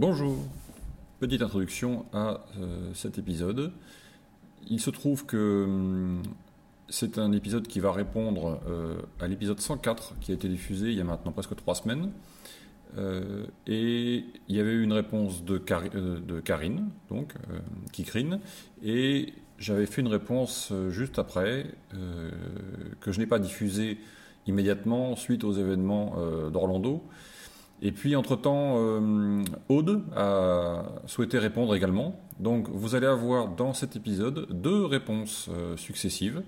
Bonjour, petite introduction à euh, cet épisode. Il se trouve que hum, c'est un épisode qui va répondre euh, à l'épisode 104 qui a été diffusé il y a maintenant presque trois semaines. Euh, et il y avait eu une réponse de, de Karine, donc, qui crine, et j'avais fait une réponse juste après, que je n'ai pas diffusée immédiatement suite aux événements d'Orlando. Et puis, entre-temps, euh, Aude a souhaité répondre également. Donc, vous allez avoir dans cet épisode deux réponses euh, successives.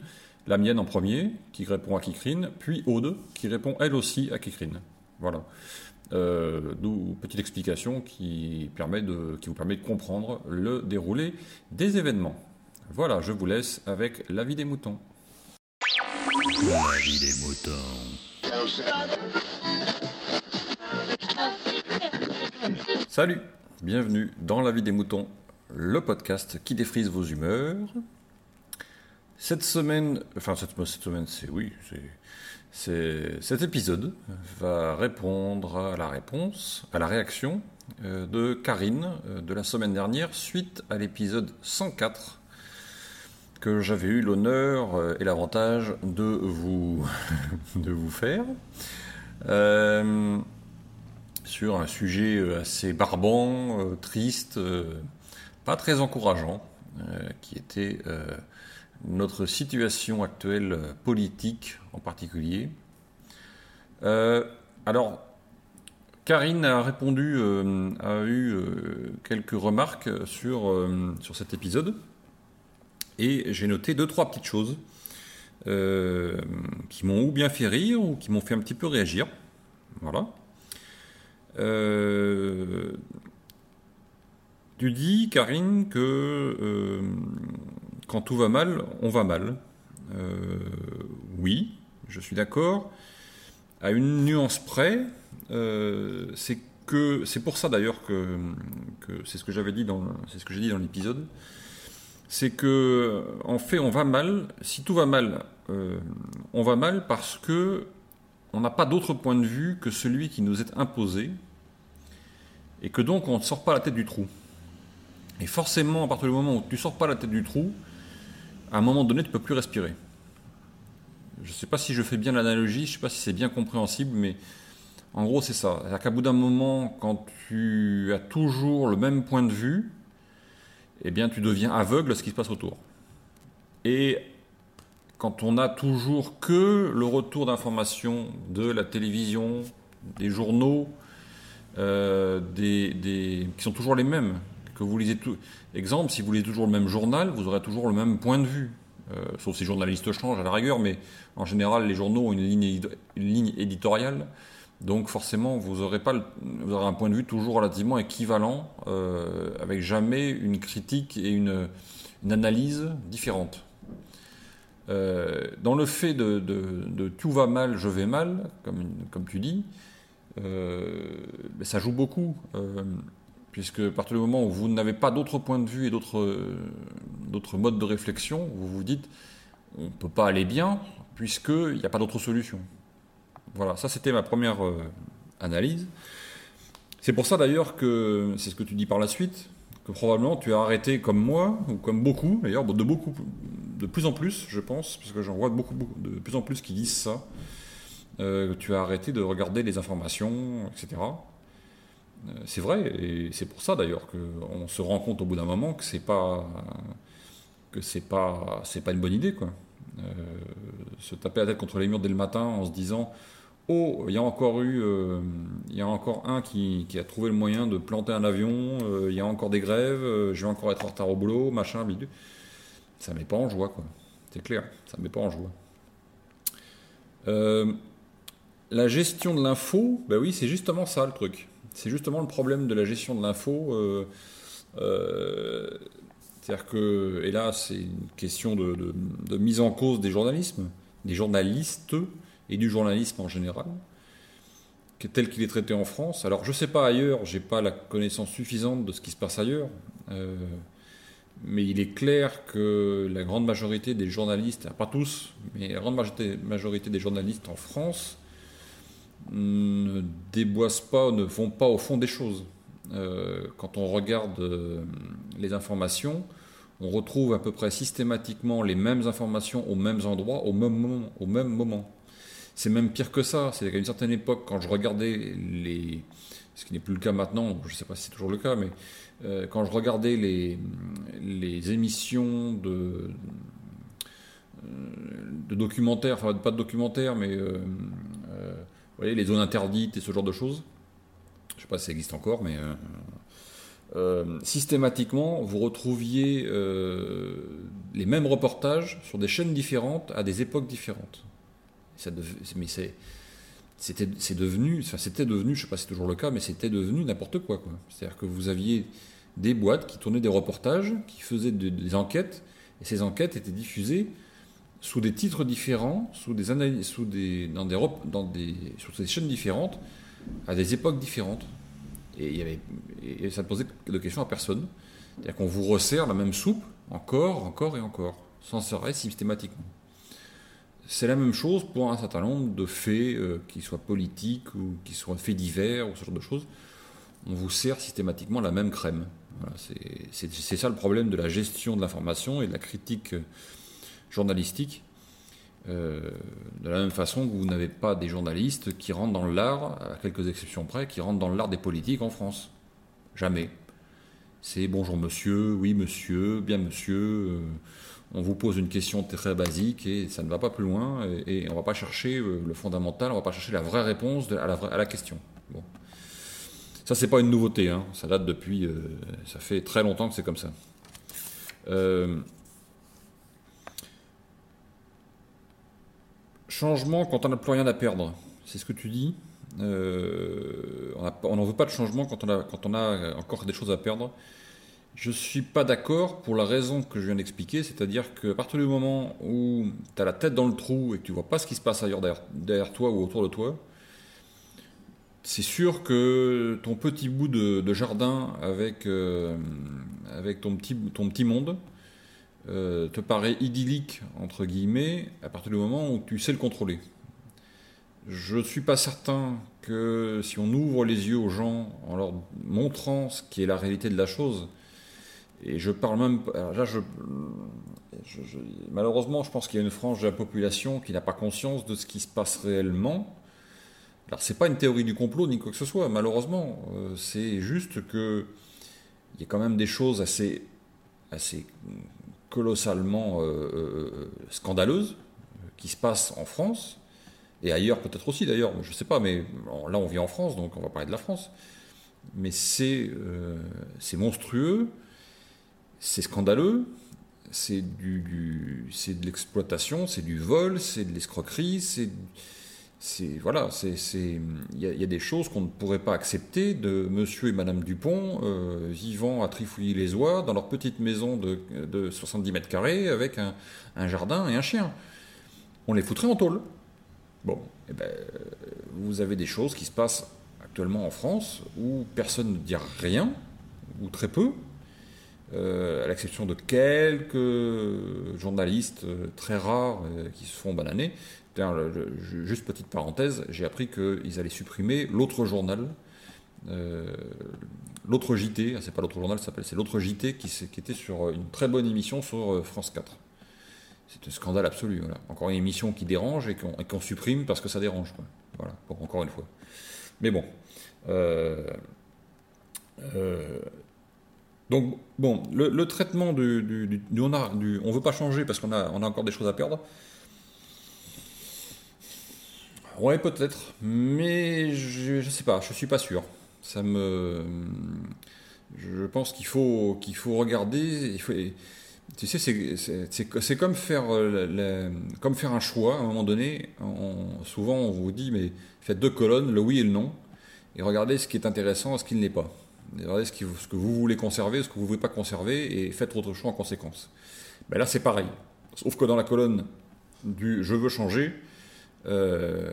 La mienne en premier, qui répond à Kikrine, puis Aude, qui répond elle aussi à Kikrine. Voilà. Euh, D'où petite explication qui, permet de, qui vous permet de comprendre le déroulé des événements. Voilà, je vous laisse avec l'avis des moutons. L'avis des moutons. Salut, bienvenue dans La vie des moutons, le podcast qui défrise vos humeurs. Cette semaine, enfin cette, semaine, c'est oui, c'est cet épisode va répondre à la réponse, à la réaction euh, de Karine euh, de la semaine dernière suite à l'épisode 104 que j'avais eu l'honneur euh, et l'avantage de vous de vous faire sur un sujet euh, assez barbant, euh, triste, euh, pas très encourageant, qui était notre situation actuelle politique en particulier. alors, Karine a répondu, a eu quelques remarques sur, sur cet épisode, et j'ai noté deux, trois petites choses qui m'ont ou bien fait rire ou qui m'ont fait un petit peu réagir. Voilà. Euh, tu dis, Karine, que euh, quand tout va mal, on va mal. Euh, oui, je suis d'accord. À une nuance près, c'est que c'est pour ça d'ailleurs que, c'est ce que j'avais dit dans c'est ce que j'ai dit dans l'épisode. C'est que en fait, on va mal. Si tout va mal, on va mal parce que on n'a pas d'autre point de vue que celui qui nous est imposé, et que donc on ne sort pas la tête du trou. Et forcément, à partir du moment où tu ne sors pas la tête du trou, à un moment donné, tu ne peux plus respirer. Je ne sais pas si je fais bien l'analogie, je ne sais pas si c'est bien compréhensible, mais en gros, c'est ça. C'est-à-dire qu'à bout d'un moment, quand tu as toujours le même point de vue, eh bien, tu deviens aveugle à ce qui se passe autour. Et quand on a toujours que le retour d'informations de la télévision, des journaux, euh, qui sont toujours les mêmes, que vous lisez tout. Exemple, si vous lisez toujours le même journal, vous aurez toujours le même point de vue. Euh, sauf si les journalistes changent à la rigueur, mais en général, les journaux ont une ligne, éditoriale. Donc forcément, vous aurez, pas vous aurez un point de vue toujours relativement équivalent, euh, avec jamais une critique et une, analyse différente. Dans le fait de, tout va mal, je vais mal, comme, comme tu dis, euh, ça joue beaucoup. Euh, puisque à partir du moment où vous n'avez pas d'autres points de vue et d'autres modes de réflexion, vous vous dites on ne peut pas aller bien puisqu'il n'y a pas d'autre solution. Voilà, ça c'était ma première analyse. C'est pour ça d'ailleurs que, c'est ce que tu dis par la suite, que probablement tu as arrêté comme moi, ou comme beaucoup d'ailleurs, de de plus en plus, je pense, parce que j'en vois beaucoup, de plus en plus qui disent ça. Euh, tu as arrêté de regarder les informations, etc. Euh, c'est vrai, et c'est pour ça d'ailleurs qu'on se rend compte au bout d'un moment que c'est pas que c'est pas c'est pas une bonne idée quoi. Euh, se taper la tête contre les murs dès le matin en se disant oh il y a encore eu il y a encore un qui, qui, a trouvé le moyen de planter un avion, il y a encore des grèves, je vais encore être en retard au boulot, machin, bidule ça met pas en joie, quoi. C'est clair, ça met pas en joie. Euh, la gestion de l'info, ben oui, c'est justement ça le truc. C'est justement le problème de la gestion de l'info. Euh, euh, c'est-à-dire que, et là, c'est une question de, mise en cause des journalismes, des journalistes et du journalisme en général, tel qu'il est traité en France. Alors, je ne sais pas ailleurs, j'ai pas la connaissance suffisante de ce qui se passe ailleurs mais il est clair que la grande majorité des journalistes, pas tous, mais la grande majorité des journalistes en France ne déboissent pas, ne vont pas au fond des choses. quand on regarde les informations, on retrouve à peu près systématiquement les mêmes informations aux mêmes endroits, au même moment. Au même moment. C'est même pire que ça. C'est qu'à une certaine époque, quand je regardais les. Ce qui n'est plus le cas maintenant, je ne sais pas si c'est toujours le cas, mais euh, quand je regardais les, émissions de, euh, de documentaires, enfin pas de documentaires, mais euh, les zones interdites et ce genre de choses, je ne sais pas si ça existe encore, mais systématiquement, vous retrouviez les mêmes reportages sur des chaînes différentes à des époques différentes. Mais c'est c'était devenu, enfin c'était devenu, je sais pas si c'est toujours le cas, mais c'était devenu n'importe quoi. quoi. C'est-à-dire que vous aviez des boîtes qui tournaient des reportages, qui faisaient des enquêtes, et ces enquêtes étaient diffusées sous des titres différents, sous des analyses, sous des, dans des, dans des, sur des chaînes différentes, à des époques différentes. Et, ça ne posait de questions à personne. C'est-à-dire qu'on vous resserre la même soupe encore, encore et encore, sans arrêt systématiquement. C'est la même chose pour un certain nombre de faits, euh, qui soient politiques ou qui soient faits divers ou ce genre de choses. On vous sert systématiquement la même crème. c'est ça le problème de la gestion de l'information et de la critique euh, journalistique. Euh, de la même façon que vous n'avez pas des journalistes qui rentrent dans l'art, à quelques exceptions près, qui rentrent dans l'art des politiques en France. Jamais. C'est bonjour monsieur, oui monsieur, bien monsieur on vous pose une question très basique et ça ne va pas plus loin et, on ne va pas chercher euh, le fondamental, on ne va pas chercher la vraie réponse à, la, question. Bon. Ça, c'est pas une nouveauté, hein. ça date depuis, euh, ça fait très longtemps que c'est comme ça. Euh, changement quand on n'a plus rien à perdre, c'est ce que tu dis. on n'en veut pas de changement quand on a encore des choses à perdre. Je ne suis pas d'accord pour la raison que je viens d'expliquer, c'est-à-dire qu'à partir du moment où tu as la tête dans le trou et que tu vois pas ce qui se passe ailleurs derrière, toi ou autour de toi, c'est sûr que ton petit bout de, jardin avec, euh, avec ton petit monde euh, te paraît idyllique, entre guillemets, à partir du moment où tu sais le contrôler. Je ne suis pas certain que si on ouvre les yeux aux gens en leur montrant ce qui est la réalité de la chose, et je parle même. Là, malheureusement, je pense qu'il y a une frange de la population qui n'a pas conscience de ce qui se passe réellement. Alors, c'est pas une théorie du complot ni quoi que ce soit, malheureusement. Euh, c'est juste que il y a quand même des choses assez, assez colossalement euh, euh, scandaleuses qui se passent en France et ailleurs peut-être aussi d'ailleurs. Je sais pas, mais là, on vit en France, donc on va parler de la France. Mais c'est monstrueux c'est scandaleux, c'est du, c'est de l'exploitation, c'est du vol, c'est de l'escroquerie, c'est c'est voilà, c'est il y, a des choses qu'on ne pourrait pas accepter de Monsieur et Madame Dupont euh, vivant à Trifouilly-les Oies dans leur petite maison de, de 70 mètres carrés avec un, jardin et un chien. On les foutrait en tôle. Bon, eh ben, vous avez des choses qui se passent actuellement en France où personne ne dit rien ou très peu, euh, à l'exception de quelques journalistes euh, très rares qui se font bananer. Juste petite parenthèse, j'ai appris qu'ils allaient supprimer l'autre journal, l'autre JT, ah, c'est pas l'autre journal, c'est l'autre JT qui, était sur une très bonne émission sur France 4. C'est un scandale absolu. Encore une émission qui dérange et qu'on supprime parce que ça dérange. Voilà, encore une fois. Mais bon. Euh, donc, bon, le, traitement du, on ne veut pas changer parce qu'on a, on a encore des choses à perdre. Ouais, peut-être, mais je, ne sais pas, je suis pas sûr. Ça me, je pense qu'il faut qu'il faut regarder. Tu sais, c'est comme faire comme faire un choix. À un moment donné, souvent on vous dit mais faites deux colonnes, le oui et le non, et regardez ce qui est intéressant et ce qui ne l'est pas. Regardez ce, que vous voulez conserver, ce que vous ne voulez pas conserver, et faites votre choix en conséquence. Ben là, c'est pareil. Sauf que dans la colonne du je veux changer, euh,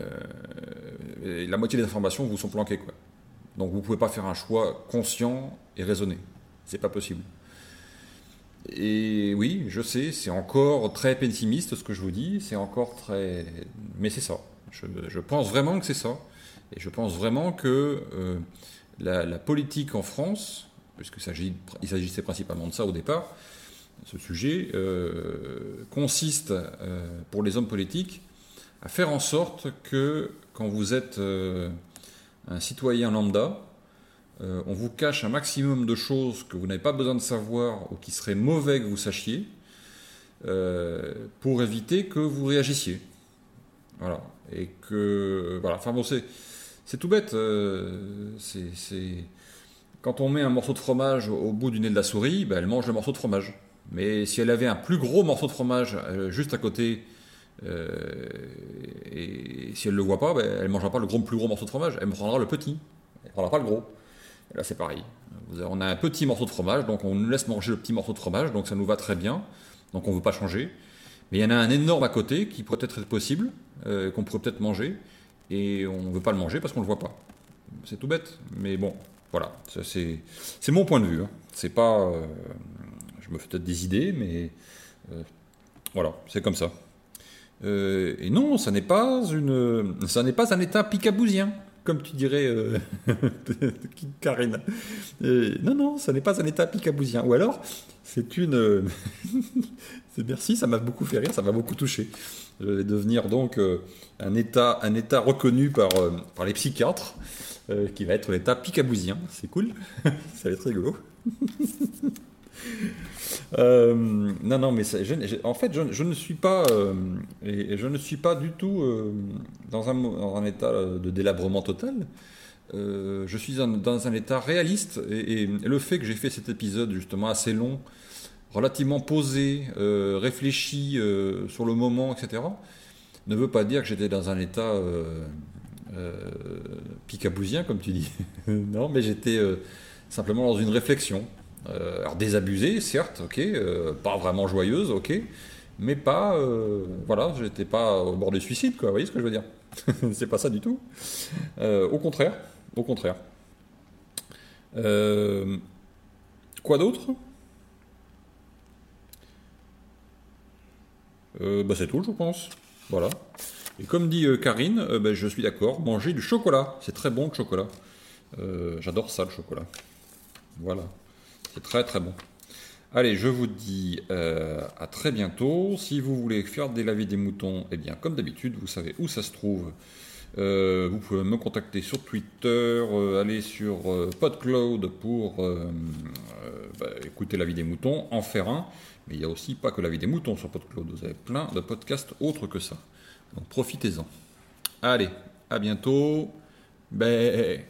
la moitié des informations vous sont planquées. Quoi. Donc vous ne pouvez pas faire un choix conscient et raisonné. C'est pas possible. Et oui, je sais, c'est encore très pessimiste ce que je vous dis, c'est encore très. Mais c'est ça. Je, pense vraiment que c'est ça. Et je pense vraiment que. Euh, la, politique en France, puisque il s'agissait principalement de ça au départ, ce sujet, euh, consiste pour les hommes politiques à faire en sorte que quand vous êtes un citoyen lambda, on vous cache un maximum de choses que vous n'avez pas besoin de savoir ou qui seraient mauvais que vous sachiez, pour éviter que vous réagissiez. Voilà. Et que. Voilà. Enfin bon, c'est. C'est tout bête. Euh, c'est. Quand on met un morceau de fromage au bout du nez de la souris, ben, elle mange le morceau de fromage. Mais si elle avait un plus gros morceau de fromage euh, juste à côté, euh, et si elle le voit pas, ben, elle ne mangera pas le plus gros morceau de fromage, elle prendra le petit, elle ne prendra pas le gros. Là c'est pareil. On a un petit morceau de fromage, donc on nous laisse manger le petit morceau de fromage, donc ça nous va très bien, donc on ne veut pas changer. Mais il y en a un énorme à côté qui pourrait être possible, euh, qu'on pourrait peut-être manger, et on ne veut pas le manger parce qu'on ne le voit pas. C'est tout bête, mais bon, voilà, c'est mon point de vue. Hein. C'est pas, euh, je me fais peut-être des idées, mais euh, voilà, c'est comme ça. Et non, ça n'est pas une, ça n'est pas un état picabousien comme tu dirais euh, Karine. non, non, ça n'est pas un état picabousien. Ou alors, c'est une. Euh, merci, ça m'a beaucoup fait rire, ça m'a beaucoup touché. Je vais devenir donc euh, un, état, un état reconnu par, par les psychiatres, qui va être l'état picabousien. C'est cool, ça va être rigolo. Euh, non, non, mais en fait, je, ne suis pas, euh, et, je ne suis pas du tout euh, dans, un, état de délabrement total. je suis dans un état réaliste, et, le fait que j'ai fait cet épisode justement assez long, relativement posé, réfléchi sur le moment, etc., ne veut pas dire que j'étais dans un état picabousien, comme tu dis. non, mais j'étais simplement dans une réflexion. Euh, alors désabusée, certes, ok, euh, pas vraiment joyeuse, ok, mais pas, euh, voilà, j'étais pas au bord du suicide, quoi. Vous voyez ce que je veux dire C'est pas ça du tout. au contraire, au contraire. quoi d'autre? Bah c'est tout, je pense. Voilà. Et comme dit Karine, bah, je suis d'accord, manger du chocolat. C'est très bon le chocolat. J'adore ça, le chocolat. Voilà. Très très bon. Allez, je vous dis euh, à très bientôt. Si vous voulez faire des lavis des moutons, eh bien, comme d'habitude, vous savez où ça se trouve. Euh, vous pouvez me contacter sur Twitter, euh, aller sur PodCloud pour bah, écouter la vie des moutons, en faire un. Mais il n'y a aussi pas que la vie des moutons sur PodCloud. Vous avez plein de podcasts autres que ça. Donc profitez-en. Allez, à bientôt. Bye.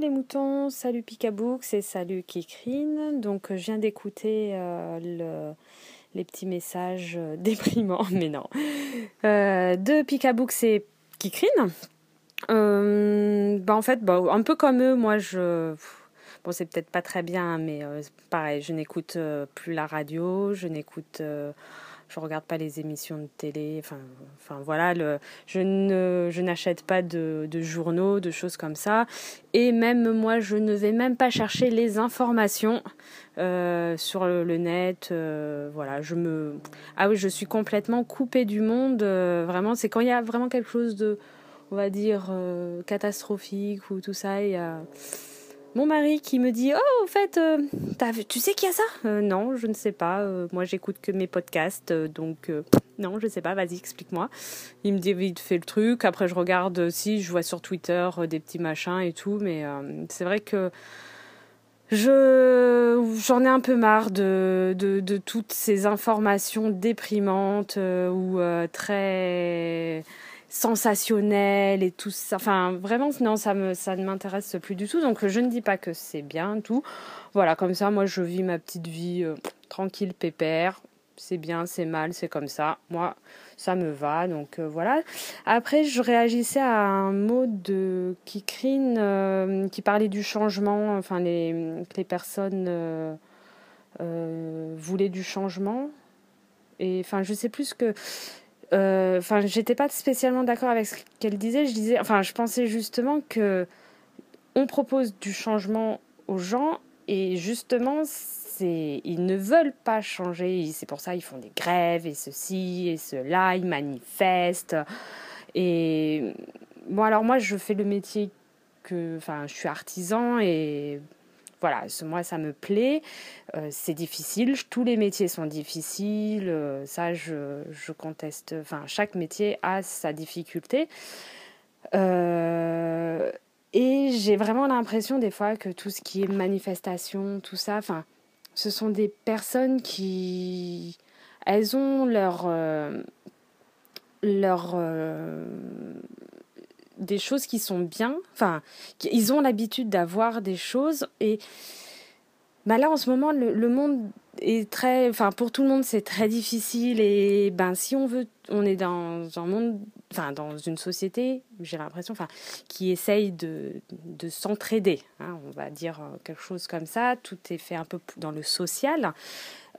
Les moutons, salut Picabooks et salut Kikrine. Donc je viens d'écouter euh, les petits messages euh, déprimants, mais non, euh, de Picabooks et Kikrine. bah en fait, bah, un peu comme eux, moi je... Bon, c'est peut-être pas très bien, mais pareil, je n'écoute plus la radio, je n'écoute je regarde pas les émissions de télé. Enfin, enfin voilà, je ne, je n'achète pas de, de, journaux, de choses comme ça. Et même moi, je ne vais même pas chercher les informations euh, sur le, net. Euh, voilà, je me, ah oui, je suis complètement coupée du monde. Euh, vraiment, c'est quand il y a vraiment quelque chose de, on va dire, catastrophique ou tout ça. Il y a mon mari qui me dit Oh, en fait, euh, tu sais qu'il y a ça? Euh, Non, je ne sais pas. Euh, moi, j'écoute que mes podcasts, donc non, je ne sais pas. Vas-y, explique-moi. Il me dit vite fait le truc. Après, je regarde si je vois sur Twitter des petits machins et tout, mais c'est vrai que je j'en ai un peu marre de toutes ces informations déprimantes ou très sensationnel et tout ça. Enfin, vraiment, non, ça, me, ça ne m'intéresse plus du tout. Donc, je ne dis pas que c'est bien, tout. Voilà, comme ça, moi, je vis ma petite vie euh, tranquille, pépère. C'est bien, c'est mal, c'est comme ça. Moi, ça me va. Donc, euh, voilà. Après, je réagissais à un mot de Kikrine euh, qui parlait du changement. Enfin, les, les personnes voulaient du changement. Et enfin, je sais plus que euh, enfin, j'étais pas spécialement d'accord avec ce qu'elle disait. Je disais, enfin, je pensais justement que on propose du changement aux gens et justement, c'est ils ne veulent pas changer. C'est pour ça ils font des grèves et ceci et cela, ils manifestent. Et bon, alors moi, je fais le métier que. Enfin, je suis artisan et voilà, moi ça me plaît. Euh, c'est difficile, tous les métiers sont difficiles, euh, ça je, conteste. Enfin, chaque métier a sa difficulté. Euh, et j'ai vraiment l'impression des fois que tout ce qui est manifestation, tout ça, enfin, ce sont des personnes qui, elles ont leur, leur des choses qui sont bien. Enfin, ils ont l'habitude d'avoir des choses. Et bah là, en ce moment, le, monde est très. Enfin, pour tout le monde, c'est très difficile. Et ben, si on veut. On est dans un monde. Enfin, dans une société, j'ai l'impression, enfin, qui essaye de, de s'entraider. Hein, on va dire quelque chose comme ça. Tout est fait un peu dans le social.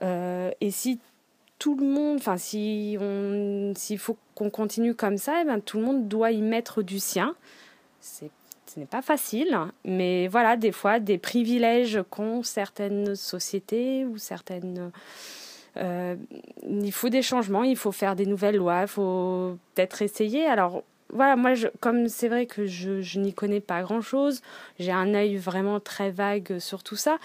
Euh, et si tout le monde, enfin, si on, s'il faut qu'on continue comme ça, eh ben, tout le monde doit y mettre du sien. C'est, ce n'est pas facile, mais voilà, des fois, des privilèges qu'ont certaines sociétés ou certaines. Euh, il faut des changements, il faut faire des nouvelles lois, il faut peut-être essayer. Alors, voilà, moi, je, comme c'est vrai que je, je n'y connais pas grand-chose, j'ai un œil vraiment très vague sur tout ça,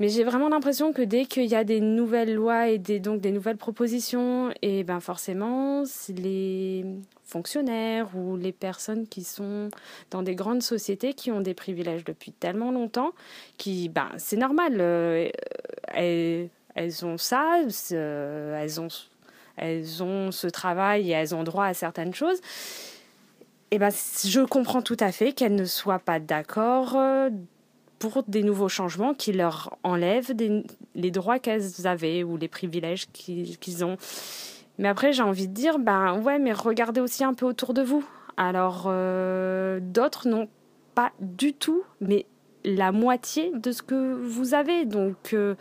mais j'ai vraiment l'impression que dès qu'il y a des nouvelles lois et donc des nouvelles propositions, et ben forcément, les fonctionnaires ou les personnes qui sont dans des grandes sociétés qui ont des privilèges depuis tellement longtemps, qui, ben, c'est normal, euh, elles, elles, ont ça, elles ont, elles ont ce travail et elles ont droit à certaines choses eh ben, je comprends tout à fait qu'elles ne soient pas d'accord euh, pour des nouveaux changements qui leur enlèvent les droits qu'elles avaient ou les privilèges qu'ils ont. Mais après, j'ai envie de dire, ben ouais, mais regardez aussi un peu autour de vous. Alors, euh, d'autres n'ont pas du tout, mais la moitié de ce que vous avez. Donc, euh,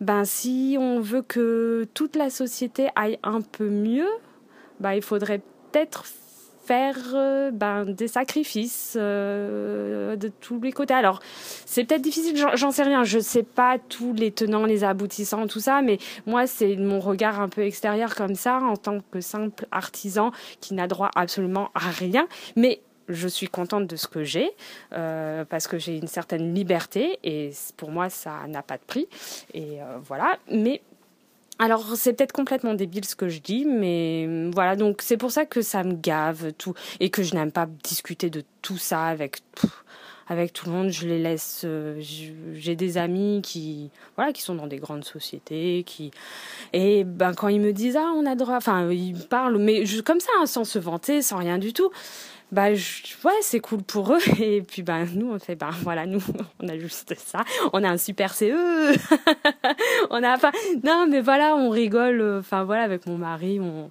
ben si on veut que toute la société aille un peu mieux, ben, il faudrait peut-être faire euh, ben, des sacrifices euh, de tous les côtés. Alors, c'est peut-être difficile, j'en sais rien, je sais pas tous les tenants, les aboutissants, tout ça, mais moi, c'est mon regard un peu extérieur comme ça, en tant que simple artisan qui n'a droit absolument à rien. Mais je suis contente de ce que j'ai euh, parce que j'ai une certaine liberté et pour moi ça n'a pas de prix et voilà mais alors c'est peut-être complètement débile ce que je dis, mais voilà, donc c'est pour ça que ça me gave tout et que je n'aime pas discuter de tout ça avec avec tout le monde. Je les laisse. Euh, j'ai des amis qui voilà qui sont dans des grandes sociétés, qui et ben quand ils me disent ah on a droit, enfin ils parlent, mais comme ça hein, sans se vanter, sans rien du tout bah ouais c'est cool pour eux. Et puis bah nous on fait bah voilà nous on a juste ça. On a un super CE on a pas non mais voilà on rigole enfin voilà avec mon mari on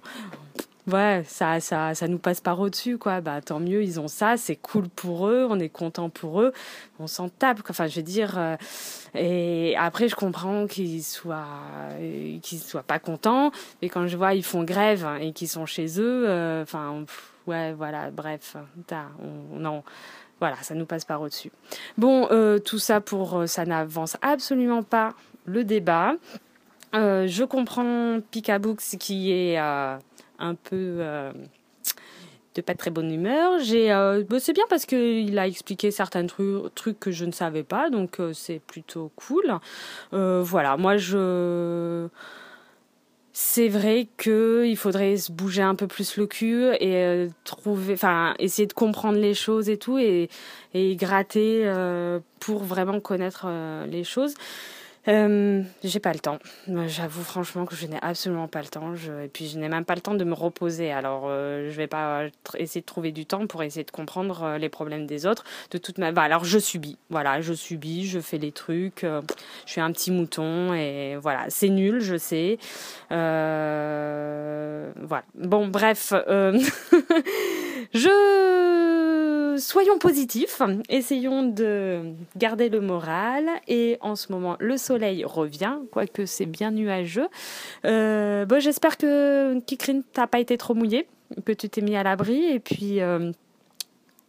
ouais ça ça ça nous passe par au dessus quoi. Bah tant mieux ils ont ça c'est cool pour eux on est content pour eux on s'en tape enfin je veux dire euh, et après je comprends qu'ils soient qu'ils soient pas contents mais quand je vois ils font grève et qu'ils sont chez eux euh, enfin ouais, voilà, bref, on, voilà, ça nous passe par au-dessus. Bon, euh, tout ça pour, euh, ça n'avance absolument pas le débat. Euh, je comprends Picabooks qui est un peu de pas très bonne humeur. J'ai, bah, c'est bien parce qu'il a expliqué certains trucs que je ne savais pas, donc c'est plutôt cool. voilà, moi je c'est vrai qu'il faudrait se bouger un peu plus le cul et euh, trouver, enfin, essayer de comprendre les choses et tout et, et gratter euh, pour vraiment connaître euh, les choses. Euh, j'ai pas le temps. J'avoue franchement que je n'ai absolument pas le temps. Et puis je n'ai même pas le temps de me reposer. Alors euh, je vais pas essayer de trouver du temps pour essayer de comprendre euh, les problèmes des autres. De toute ma, bah, alors je subis. Voilà, je subis. Je fais les trucs. je suis un petit mouton et voilà, c'est nul, je sais. voilà. Bon, bref, je soyons positifs, essayons de garder le moral. Et en ce moment, le soleil revient, quoique c'est bien nuageux. Euh, bon, J'espère que Kikrin, t'as pas été trop mouillé, que tu t'es mis à l'abri. Et puis, euh,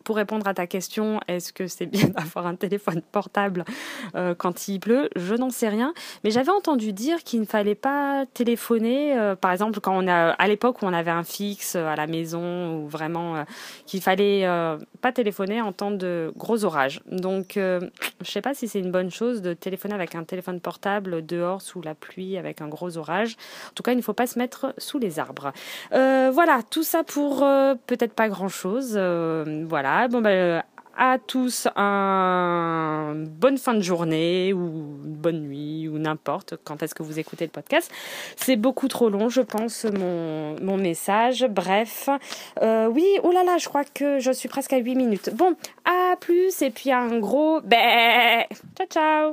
pour répondre à ta question, est-ce que c'est bien d'avoir un téléphone portable euh, quand il pleut? Je n'en sais rien. Mais j'avais entendu dire qu'il ne fallait pas téléphoner, euh, par exemple, quand on a, à l'époque où on avait un fixe à la maison, ou vraiment qu'il fallait pas téléphoner en temps de gros orages. Donc, je ne sais pas si c'est une bonne chose de téléphoner avec un téléphone portable dehors sous la pluie avec un gros orage. En tout cas, il ne faut pas se mettre sous les arbres. voilà, tout ça pour peut-être pas grand-chose. Euh, bon ben à tous une bonne fin de journée ou une bonne nuit ou n'importe quand est-ce que vous écoutez le podcast. C'est beaucoup trop long, je pense, mon, mon message. Bref, euh, oui, oh là là, je crois que je suis presque à 8 minutes. Bon, à plus et puis un gros bé. Ciao, ciao.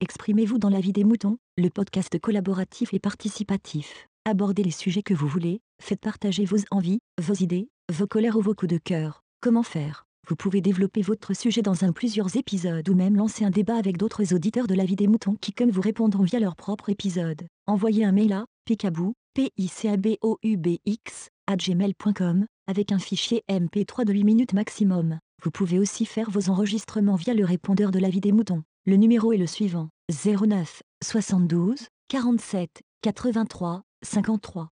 Exprimez-vous dans la vie des moutons, le podcast collaboratif et participatif. Abordez les sujets que vous voulez, faites partager vos envies, vos idées, vos colères ou vos coups de cœur. Comment faire? Vous pouvez développer votre sujet dans un plusieurs épisodes ou même lancer un débat avec d'autres auditeurs de la vie des moutons qui comme vous répondront via leur propre épisode. Envoyez un mail à picabou, p i c a b o u b x gmail.com avec un fichier MP3 de 8 minutes maximum. Vous pouvez aussi faire vos enregistrements via le répondeur de la vie des moutons. Le numéro est le suivant 09 72 47 83 53.